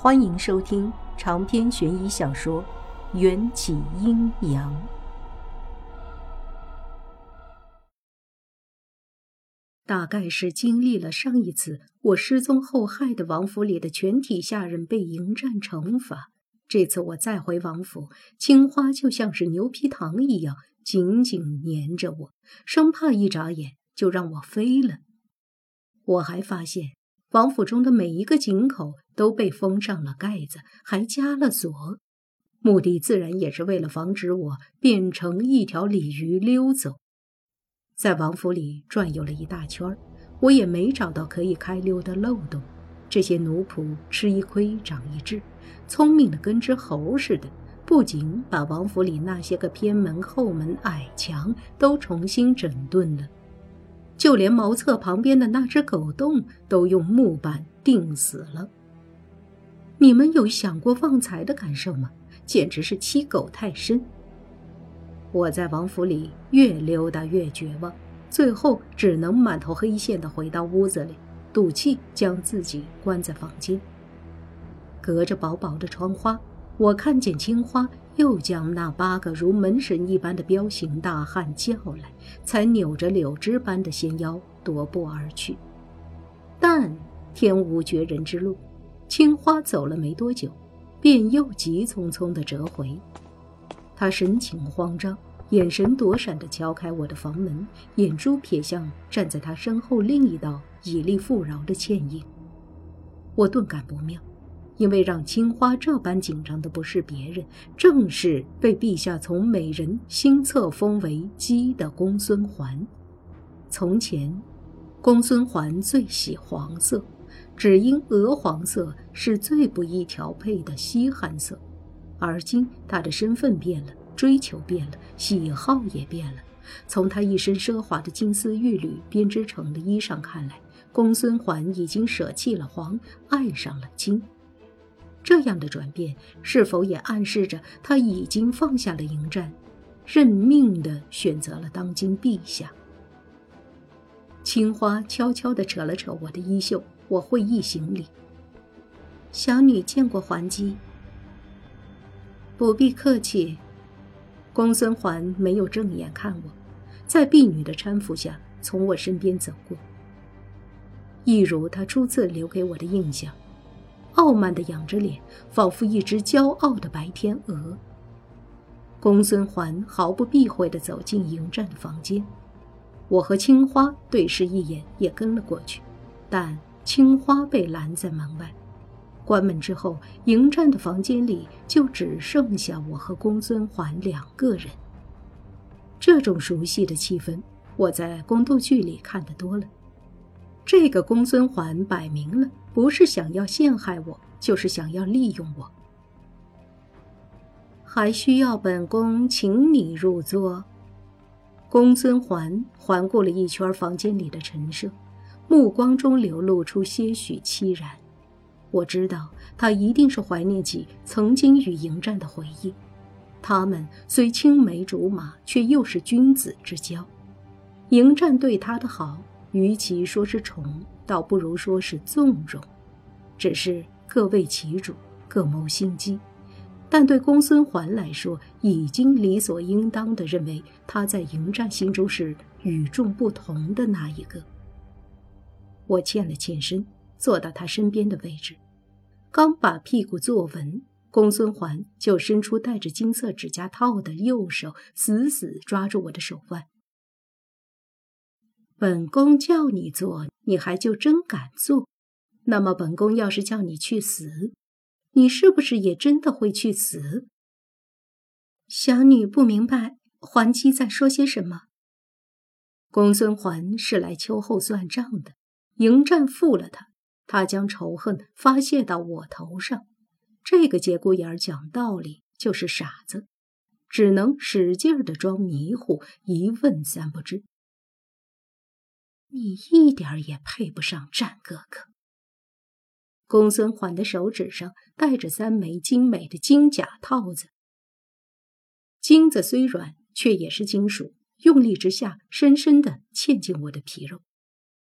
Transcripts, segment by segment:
欢迎收听长篇悬疑小说《缘起阴阳》。大概是经历了上一次我失踪后害的王府里的全体下人被迎战惩罚，这次我再回王府，青花就像是牛皮糖一样紧紧粘着我，生怕一眨眼就让我飞了。我还发现。王府中的每一个井口都被封上了盖子，还加了锁，目的自然也是为了防止我变成一条鲤鱼溜走。在王府里转悠了一大圈我也没找到可以开溜的漏洞。这些奴仆吃一亏长一智，聪明的跟只猴似的，不仅把王府里那些个偏门、后门、矮墙都重新整顿了。就连茅厕旁边的那只狗洞都用木板钉死了。你们有想过旺财的感受吗？简直是欺狗太甚。我在王府里越溜达越绝望，最后只能满头黑线的回到屋子里，赌气将自己关在房间。隔着薄薄的窗花，我看见青花。又将那八个如门神一般的彪形大汉叫来，才扭着柳枝般的纤腰踱步而去。但天无绝人之路，青花走了没多久，便又急匆匆地折回。他神情慌张，眼神躲闪地敲开我的房门，眼珠瞥向站在他身后另一道以力富饶的倩影。我顿感不妙。因为让青花这般紧张的不是别人，正是被陛下从美人新册封为姬的公孙环。从前，公孙环最喜黄色，只因鹅黄色是最不易调配的稀罕色。而今他的身份变了，追求变了，喜好也变了。从他一身奢华的金丝玉缕编织成的衣裳看来，公孙环已经舍弃了黄，爱上了金。这样的转变，是否也暗示着他已经放下了迎战，认命的选择了当今陛下？青花悄悄地扯了扯我的衣袖，我会意行礼。小女见过桓姬，不必客气。公孙环没有正眼看我，在婢女的搀扶下从我身边走过，一如他初次留给我的印象。傲慢地仰着脸，仿佛一只骄傲的白天鹅。公孙环毫不避讳地走进迎战的房间，我和青花对视一眼，也跟了过去。但青花被拦在门外。关门之后，迎战的房间里就只剩下我和公孙环两个人。这种熟悉的气氛，我在宫斗剧里看得多了。这个公孙环摆明了不是想要陷害我，就是想要利用我。还需要本宫请你入座。公孙环环顾了一圈房间里的陈设，目光中流露出些许凄然。我知道他一定是怀念起曾经与迎战的回忆。他们虽青梅竹马，却又是君子之交。迎战对他的好。与其说是宠，倒不如说是纵容。只是各为其主，各谋心机。但对公孙环来说，已经理所应当的认为他在迎战心中是与众不同的那一个。我欠了欠身，坐到他身边的位置，刚把屁股坐稳，公孙环就伸出带着金色指甲套的右手，死死抓住我的手腕。本宫叫你做，你还就真敢做？那么本宫要是叫你去死，你是不是也真的会去死？小女不明白桓姬在说些什么。公孙环是来秋后算账的，迎战负了他，他将仇恨发泄到我头上。这个节骨眼儿讲道理就是傻子，只能使劲儿的装迷糊，一问三不知。你一点也配不上战哥哥。公孙缓的手指上戴着三枚精美的金甲套子，金子虽软，却也是金属，用力之下，深深的嵌进我的皮肉。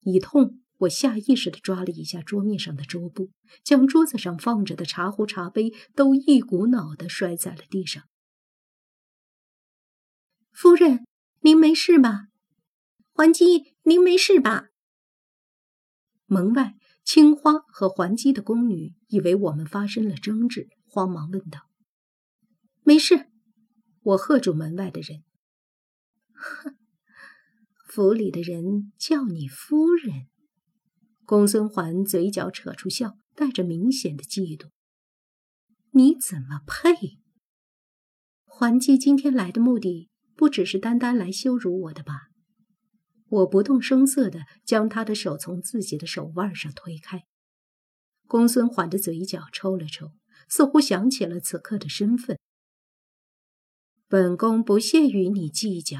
一痛，我下意识地抓了一下桌面上的桌布，将桌子上放着的茶壶、茶杯都一股脑地摔在了地上。夫人，您没事吧？环姬，您没事吧？门外，青花和环姬的宫女以为我们发生了争执，慌忙问道：“没事。”我喝住门外的人：“哼，府里的人叫你夫人。”公孙环嘴角扯出笑，带着明显的嫉妒。你怎么配？环姬今天来的目的，不只是单单来羞辱我的吧？我不动声色地将他的手从自己的手腕上推开。公孙缓的嘴角抽了抽，似乎想起了此刻的身份。本宫不屑与你计较。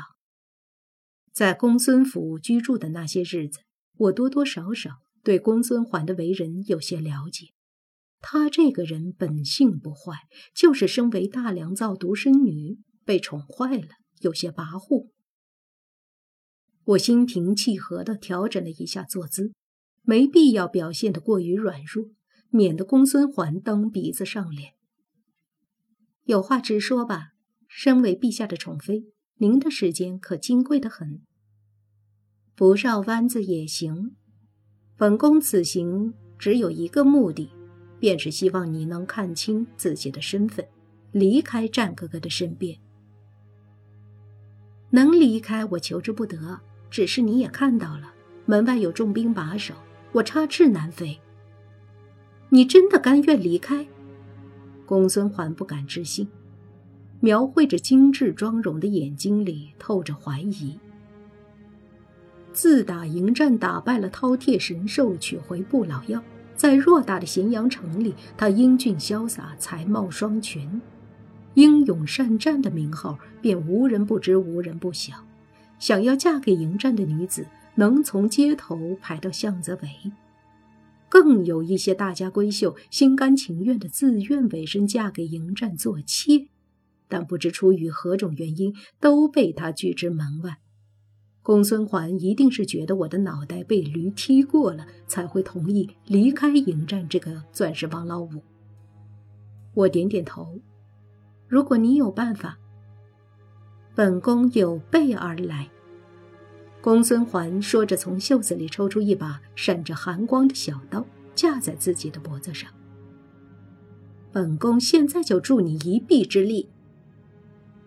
在公孙府居住的那些日子，我多多少少。对公孙缓的为人有些了解，他这个人本性不坏，就是身为大良造独生女，被宠坏了，有些跋扈。我心平气和地调整了一下坐姿，没必要表现得过于软弱，免得公孙环蹬鼻子上脸。有话直说吧，身为陛下的宠妃，您的时间可金贵得很，不绕弯子也行。本宫此行只有一个目的，便是希望你能看清自己的身份，离开战哥哥的身边。能离开我求之不得，只是你也看到了，门外有重兵把守，我插翅难飞。你真的甘愿离开？公孙环不敢置信，描绘着精致妆容的眼睛里透着怀疑。自打迎战打败了饕餮神兽，取回不老药，在偌大的咸阳城里，他英俊潇洒，才貌双全，英勇善战的名号便无人不知，无人不晓。想要嫁给迎战的女子，能从街头排到巷子尾。更有一些大家闺秀心甘情愿的自愿委身嫁给迎战做妾，但不知出于何种原因，都被他拒之门外。公孙环一定是觉得我的脑袋被驴踢过了，才会同意离开迎战这个钻石王老五。我点点头。如果你有办法，本宫有备而来。公孙环说着，从袖子里抽出一把闪着寒光的小刀，架在自己的脖子上。本宫现在就助你一臂之力。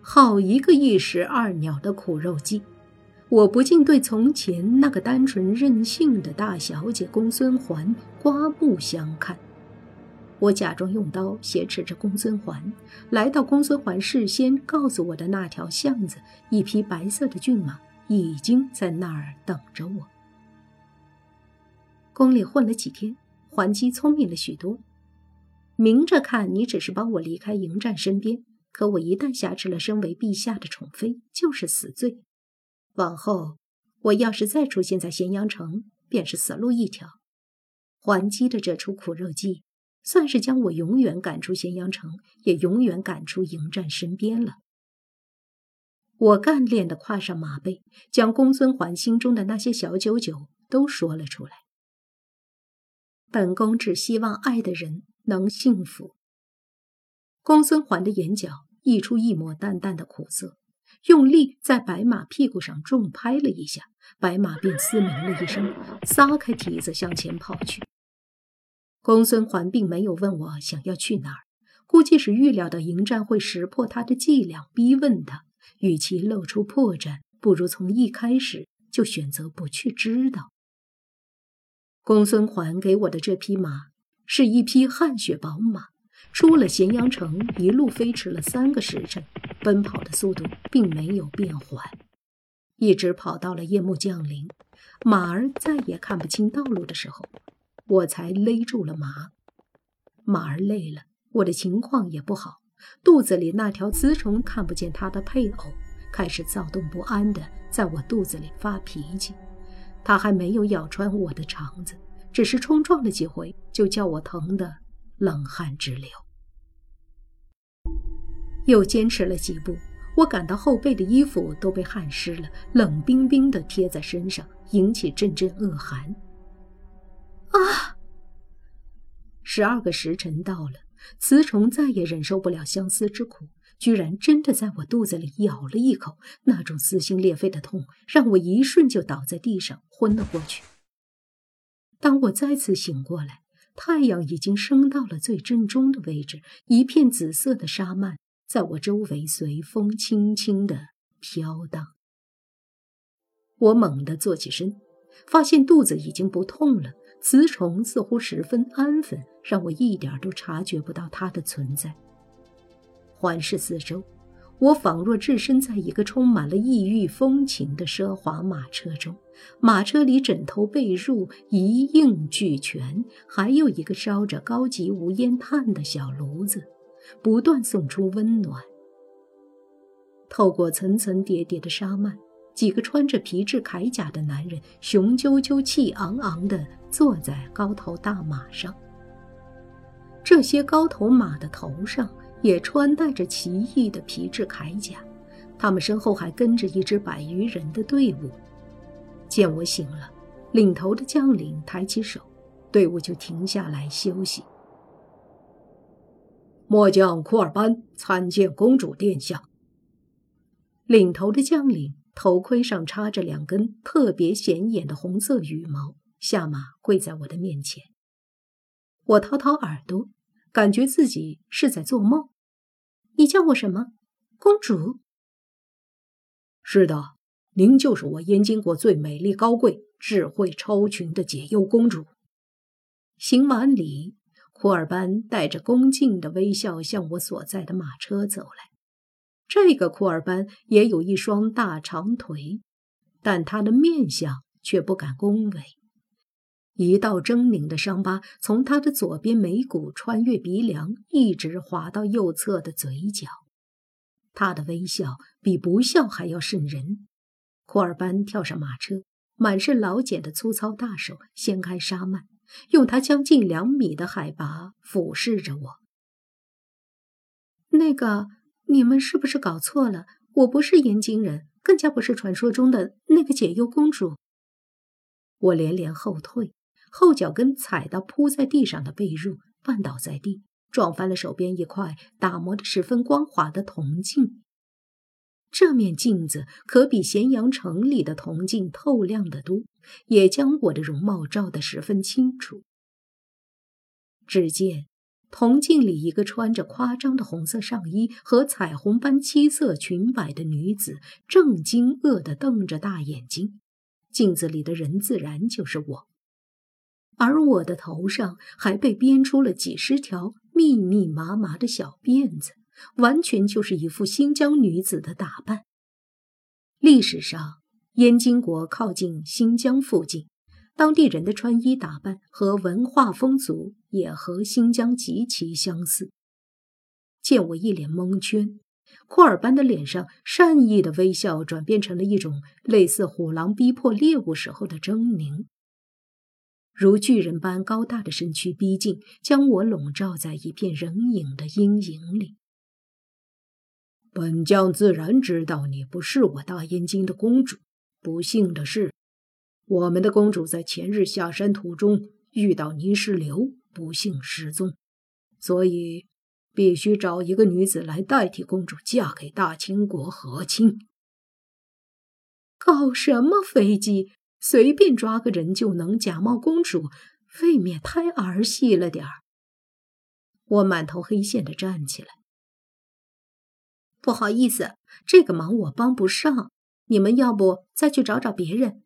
好一个一石二鸟的苦肉计！我不禁对从前那个单纯任性的大小姐公孙环刮目相看。我假装用刀挟持着公孙环，来到公孙环事先告诉我的那条巷子，一匹白色的骏马已经在那儿等着我。宫里混了几天，环姬聪明了许多。明着看，你只是帮我离开迎战身边，可我一旦挟持了身为陛下的宠妃，就是死罪。往后，我要是再出现在咸阳城，便是死路一条。还击的这出苦肉计，算是将我永远赶出咸阳城，也永远赶出迎战身边了。我干练的跨上马背，将公孙环心中的那些小九九都说了出来。本宫只希望爱的人能幸福。公孙环的眼角溢出一抹淡淡的苦涩。用力在白马屁股上重拍了一下，白马便嘶鸣了一声，撒开蹄子向前跑去。公孙环并没有问我想要去哪儿，估计是预料到迎战会识破他的伎俩，逼问他。与其露出破绽，不如从一开始就选择不去知道。公孙环给我的这匹马是一匹汗血宝马。出了咸阳城，一路飞驰了三个时辰，奔跑的速度并没有变缓，一直跑到了夜幕降临，马儿再也看不清道路的时候，我才勒住了马。马儿累了，我的情况也不好，肚子里那条雌虫看不见它的配偶，开始躁动不安的在我肚子里发脾气。它还没有咬穿我的肠子，只是冲撞了几回，就叫我疼的。冷汗直流，又坚持了几步，我感到后背的衣服都被汗湿了，冷冰冰的贴在身上，引起阵阵恶寒。啊！十二个时辰到了，雌虫再也忍受不了相思之苦，居然真的在我肚子里咬了一口。那种撕心裂肺的痛，让我一瞬就倒在地上昏了过去。当我再次醒过来，太阳已经升到了最正中的位置，一片紫色的纱幔在我周围随风轻轻的飘荡。我猛地坐起身，发现肚子已经不痛了。雌虫似乎十分安分，让我一点都察觉不到它的存在。环视四周，我仿若置身在一个充满了异域风情的奢华马车中。马车里枕头被褥一应俱全，还有一个烧着高级无烟炭的小炉子，不断送出温暖。透过层层叠叠的纱幔。几个穿着皮质铠甲的男人，雄赳赳、气昂昂地坐在高头大马上。这些高头马的头上也穿戴着奇异的皮质铠甲，他们身后还跟着一支百余人的队伍。见我醒了，领头的将领抬起手，队伍就停下来休息。末将库尔班参见公主殿下。领头的将领。头盔上插着两根特别显眼的红色羽毛，下马跪在我的面前。我掏掏耳朵，感觉自己是在做梦。你叫我什么？公主？是的，您就是我燕京国最美丽、高贵、智慧超群的解忧公主。行完礼，库尔班带着恭敬的微笑向我所在的马车走来。这个库尔班也有一双大长腿，但他的面相却不敢恭维。一道狰狞的伤疤从他的左边眉骨穿越鼻梁，一直滑到右侧的嘴角。他的微笑比不笑还要瘆人。库尔班跳上马车，满是老茧的粗糙大手掀开纱幔，用他将近两米的海拔俯视着我。那个。你们是不是搞错了？我不是燕京人，更加不是传说中的那个解忧公主。我连连后退，后脚跟踩到铺在地上的被褥，绊倒在地，撞翻了手边一块打磨的十分光滑的铜镜。这面镜子可比咸阳城里的铜镜透亮得多，也将我的容貌照得十分清楚。只见。铜镜里，一个穿着夸张的红色上衣和彩虹般七色裙摆的女子，正惊愕地瞪着大眼睛。镜子里的人自然就是我，而我的头上还被编出了几十条密密麻麻的小辫子，完全就是一副新疆女子的打扮。历史上，燕京国靠近新疆附近。当地人的穿衣打扮和文化风俗也和新疆极其相似。见我一脸蒙圈，库尔班的脸上善意的微笑转变成了一种类似虎狼逼迫猎物时候的狰狞。如巨人般高大的身躯逼近，将我笼罩在一片人影的阴影里。本将自然知道你不是我大燕京的公主，不幸的是。我们的公主在前日下山途中遇到泥石流，不幸失踪，所以必须找一个女子来代替公主嫁给大清国和亲。搞什么飞机？随便抓个人就能假冒公主，未免太儿戏了点儿。我满头黑线的站起来，不好意思，这个忙我帮不上，你们要不再去找找别人。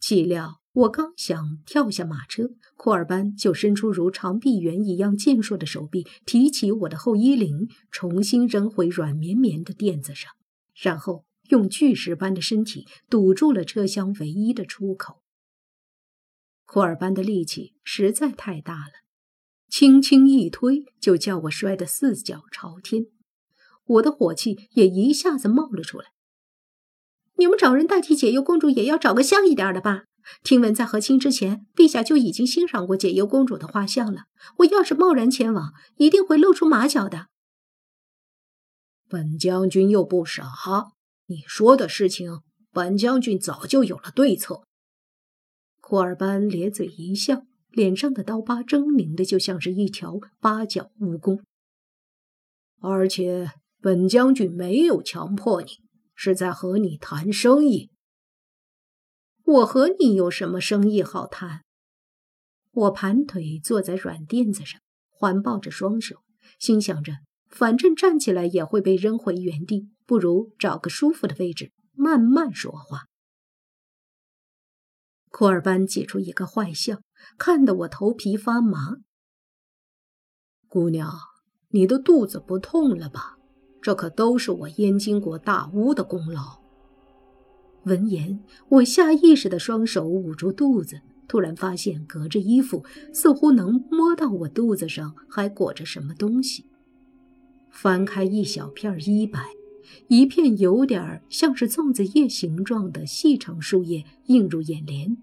岂料我刚想跳下马车，库尔班就伸出如长臂猿一样健硕的手臂，提起我的后衣领，重新扔回软绵绵的垫子上，然后用巨石般的身体堵住了车厢唯一的出口。库尔班的力气实在太大了，轻轻一推就叫我摔得四脚朝天，我的火气也一下子冒了出来。你们找人代替解忧公主，也要找个像一点的吧？听闻在和亲之前，陛下就已经欣赏过解忧公主的画像了。我要是贸然前往，一定会露出马脚的。本将军又不傻，你说的事情，本将军早就有了对策。库尔班咧嘴一笑，脸上的刀疤狰狞的，就像是一条八角蜈蚣。而且，本将军没有强迫你，是在和你谈生意。我和你有什么生意好谈？我盘腿坐在软垫子上，环抱着双手，心想着，反正站起来也会被扔回原地，不如找个舒服的位置，慢慢说话。库尔班挤出一个坏笑，看得我头皮发麻。姑娘，你的肚子不痛了吧？这可都是我燕京国大巫的功劳。闻言，我下意识的双手捂住肚子，突然发现隔着衣服，似乎能摸到我肚子上还裹着什么东西。翻开一小片衣摆，一片有点像是粽子叶形状的细长树叶映入眼帘。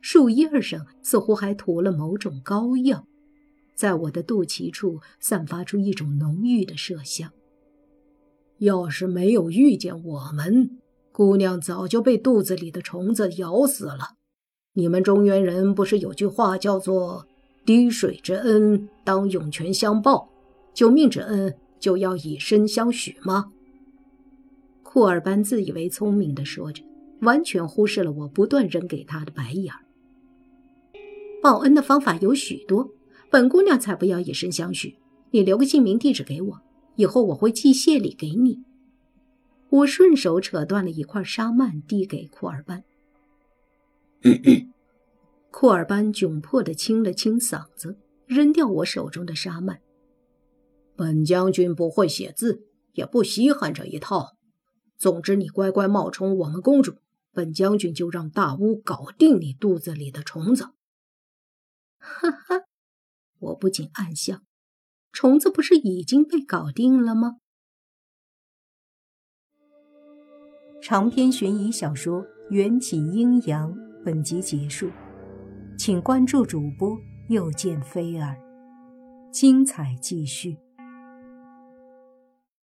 树叶上似乎还涂了某种膏药，在我的肚脐处散发出一种浓郁的麝香。要是没有遇见我们，姑娘早就被肚子里的虫子咬死了。你们中原人不是有句话叫做“滴水之恩，当涌泉相报；救命之恩，就要以身相许”吗？库尔班自以为聪明地说着，完全忽视了我不断扔给他的白眼儿。报恩的方法有许多，本姑娘才不要以身相许。你留个姓名地址给我，以后我会寄谢礼给你。我顺手扯断了一块纱幔，递给库尔班。库尔班窘迫地清了清嗓子，扔掉我手中的纱幔。本将军不会写字，也不稀罕这一套。总之，你乖乖冒充我们公主，本将军就让大巫搞定你肚子里的虫子。哈哈，我不禁暗笑，虫子不是已经被搞定了吗？长篇悬疑小说《缘起阴阳》本集结束，请关注主播，又见菲儿，精彩继续。